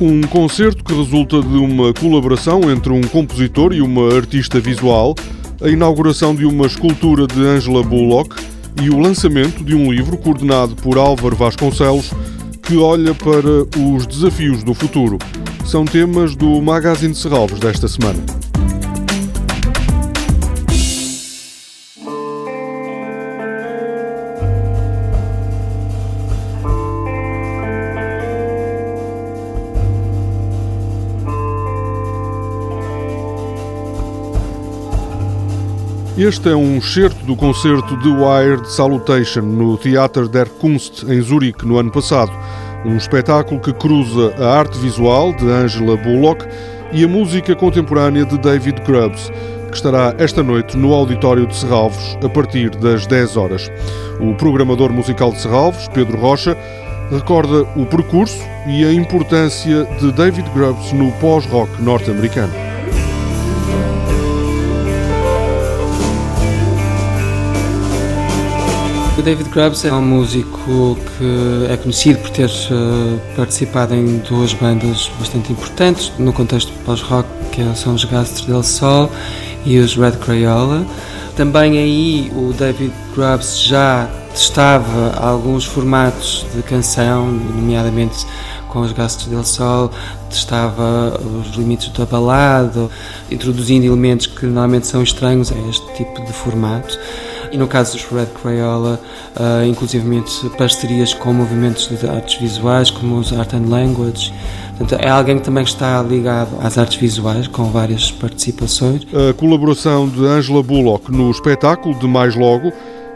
Um concerto que resulta de uma colaboração entre um compositor e uma artista visual, a inauguração de uma escultura de Angela Bullock e o lançamento de um livro coordenado por Álvaro Vasconcelos que olha para os desafios do futuro. São temas do Magazine de Serralves desta semana. Este é um excerto do concerto The Wired Salutation no Theater der Kunst, em Zurique, no ano passado. Um espetáculo que cruza a arte visual de Angela Bullock e a música contemporânea de David Grubbs, que estará esta noite no Auditório de Serralves a partir das 10 horas. O programador musical de Serralves, Pedro Rocha, recorda o percurso e a importância de David Grubbs no pós-rock norte-americano. O David Grubbs é um músico que é conhecido por ter uh, participado em duas bandas bastante importantes no contexto pós-rock, que são os Gastres del Sol e os Red Crayola. Também aí o David Grubbs já testava alguns formatos de canção, nomeadamente com os Gastos del Sol, testava os limites da balada, introduzindo elementos que normalmente são estranhos a este tipo de formato e no caso dos Red Crayola, uh, inclusivamente parcerias com movimentos de artes visuais, como os Art and Language. Portanto, é alguém que também está ligado às artes visuais, com várias participações. A colaboração de Angela Bullock no espetáculo de Mais Logo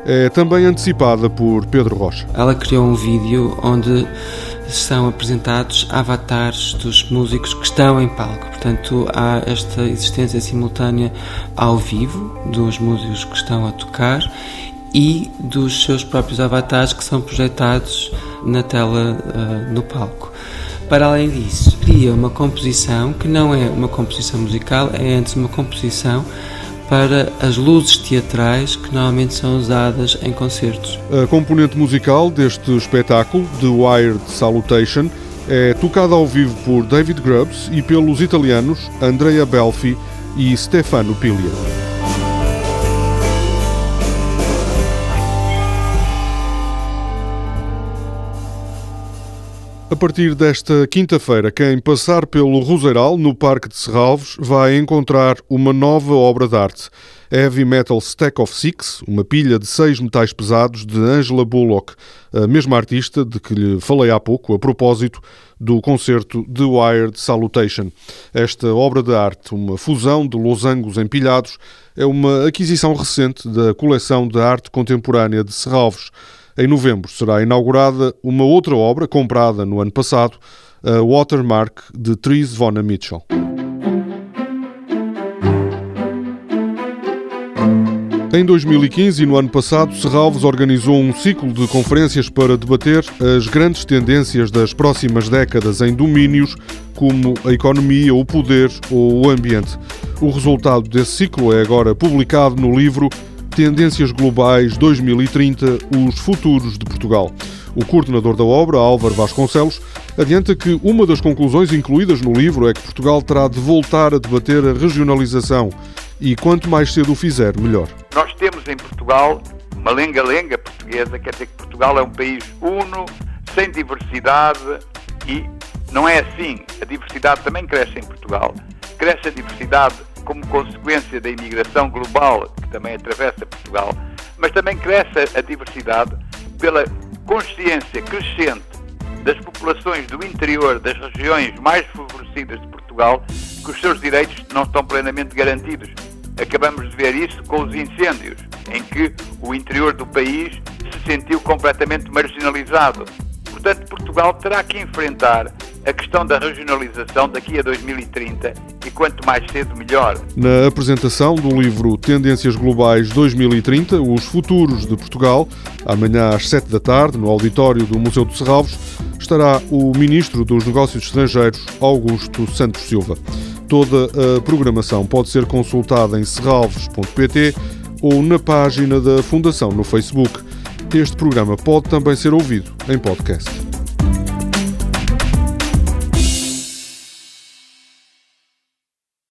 é também antecipada por Pedro Rocha. Ela criou um vídeo onde são apresentados avatares dos músicos que estão em palco. Portanto, há esta existência simultânea ao vivo dos músicos que estão a tocar e dos seus próprios avatares que são projetados na tela uh, no palco. Para além disso, cria uma composição que não é uma composição musical, é antes uma composição para as luzes teatrais que normalmente são usadas em concertos. A componente musical deste espetáculo, The Wired Salutation, é tocada ao vivo por David Grubbs e pelos italianos Andrea Belfi e Stefano Piglia. Partir desta quinta-feira, quem passar pelo Roseiral, no Parque de Serralves, vai encontrar uma nova obra de arte. Heavy Metal Stack of Six, uma pilha de seis metais pesados de Angela Bullock, a mesma artista de que lhe falei há pouco, a propósito do concerto The Wired Salutation. Esta obra de arte, uma fusão de losangos empilhados, é uma aquisição recente da coleção de arte contemporânea de Serralves. Em novembro será inaugurada uma outra obra comprada no ano passado, a Watermark de Therese Vonna Mitchell. Em 2015 e no ano passado, Serralves organizou um ciclo de conferências para debater as grandes tendências das próximas décadas em domínios como a economia, o poder ou o ambiente. O resultado desse ciclo é agora publicado no livro Tendências Globais 2030 Os Futuros de Portugal. O coordenador da obra, Álvaro Vasconcelos, adianta que uma das conclusões incluídas no livro é que Portugal terá de voltar a debater a regionalização e quanto mais cedo o fizer, melhor. Nós temos em Portugal uma lenga-lenga portuguesa, quer dizer que Portugal é um país uno, sem diversidade e não é assim. A diversidade também cresce em Portugal. Cresce a diversidade como consequência da imigração global que também atravessa Portugal, mas também cresce a diversidade pela consciência crescente das populações do interior das regiões mais favorecidas de Portugal que os seus direitos não estão plenamente garantidos. Acabamos de ver isso com os incêndios, em que o interior do país se sentiu completamente marginalizado. Portanto, Portugal terá que enfrentar a questão da regionalização daqui a 2030 e quanto mais cedo melhor. Na apresentação do livro Tendências Globais 2030, Os Futuros de Portugal, amanhã às 7 da tarde, no auditório do Museu de Serralves, estará o Ministro dos Negócios Estrangeiros, Augusto Santos Silva. Toda a programação pode ser consultada em serralves.pt ou na página da Fundação no Facebook. Este programa pode também ser ouvido em podcast.